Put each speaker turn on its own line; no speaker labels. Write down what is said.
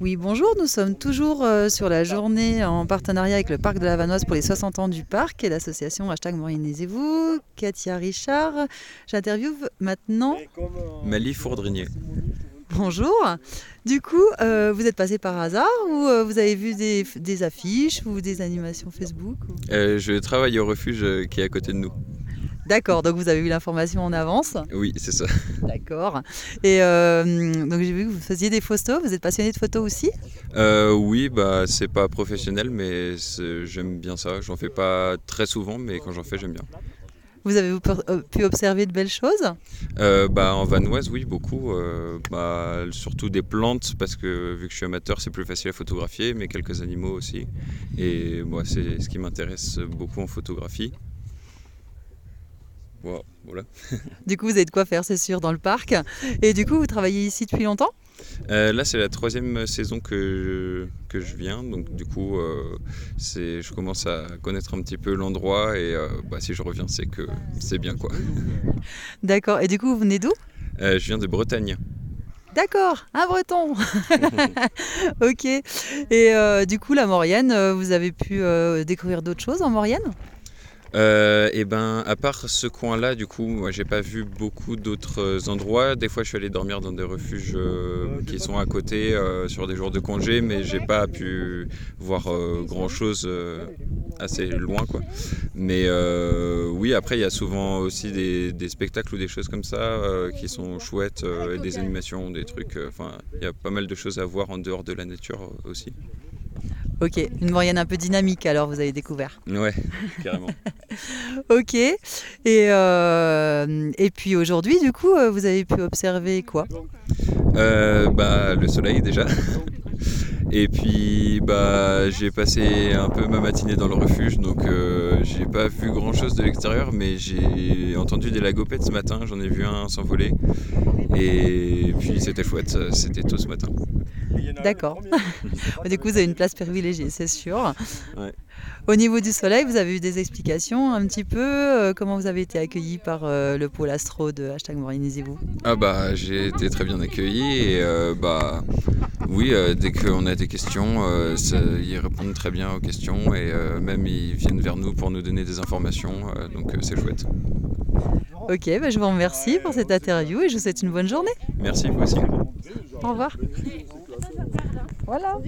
Oui, bonjour, nous sommes toujours euh, sur la journée en partenariat avec le Parc de la Vanoise pour les 60 ans du parc et l'association hashtag Morinez-vous, Katia Richard. J'interviewe maintenant.
Mali Fourdrinier.
Bonjour. Du coup, euh, vous êtes passé par hasard ou euh, vous avez vu des, des affiches ou des animations Facebook ou-
Euh, je travaille au refuge qui est à côté de nous.
D'accord, donc vous avez eu l'information en avance.
Oui, c'est ça.
D'accord. Et euh, donc j'ai vu que vous faisiez des photos. Vous êtes passionné de photos aussi?
Euh, oui, bah c'est pas professionnel, mais j'aime bien ça. J'en fais pas très souvent, mais quand j'en fais, j'aime bien.
Vous avez euh, pu observer de belles choses?
Euh, bah en vanoise, oui, beaucoup. Euh, bah, surtout des plantes, parce que vu que je suis amateur, c'est plus facile à photographier, mais quelques animaux aussi. Et moi, c'est ce qui m'intéresse beaucoup en photographie. Wow, voilà.
Du coup, vous avez de quoi faire, c'est sûr, dans le parc. Et du coup, vous travaillez ici depuis longtemps?
Euh, là, c'est la troisième saison que je, que je viens, donc du coup, euh, je commence à connaître un petit peu l'endroit et euh, bah, si je reviens, c'est que c'est bien quoi.
D'accord. Et du coup, vous venez d'où?
Euh, je viens de Bretagne.
D'accord, un breton. ok. Et du coup, la Maurienne, vous avez pu découvrir d'autres choses en Maurienne?
Euh, et ben, à part ce coin-là, du coup, moi, j'ai pas vu beaucoup d'autres endroits. Des fois, je suis allé dormir dans des refuges euh, qui sont à côté euh, sur des jours de congé, mais j'ai pas pu voir euh, grand-chose euh, assez loin, quoi. Mais euh, oui, après, il y a souvent aussi des, des spectacles ou des choses comme ça euh, qui sont chouettes, euh, et des animations, des trucs. euh, Enfin, il y a pas mal de choses à voir en dehors de la nature euh, aussi.
Ok, une Maurienne un peu dynamique alors, vous avez découvert.
Ouais, carrément.
Ok. Et, euh, et puis aujourd'hui, du coup, euh, vous avez pu observer quoi?
Euh, bah, le soleil déjà. Et puis bah, j'ai passé un peu ma matinée dans le refuge, donc euh, j'ai pas vu grand chose de l'extérieur, mais j'ai entendu des lagopettes ce matin, j'en ai vu un s'envoler. Et puis c'était chouette, c'était tôt ce matin.
D'accord. du coup, vous avez une place privilégiée, c'est sûr.
Ouais.
Au niveau du soleil, vous avez eu des explications un petit peu euh, Comment vous avez été accueilli par euh, le pôle astro de hashtag Mourinisez-vous
Ah bah j'ai été très bien accueilli et euh, bah oui, euh, dès qu'on a des questions, euh, ça- ils répondent très bien aux questions et euh, même ils viennent vers nous pour nous donner des informations, euh, donc euh, c'est chouette.
Ok, bah, je vous remercie pour cette interview et je vous souhaite une bonne journée.
Merci vous aussi.
Au revoir. Voilà.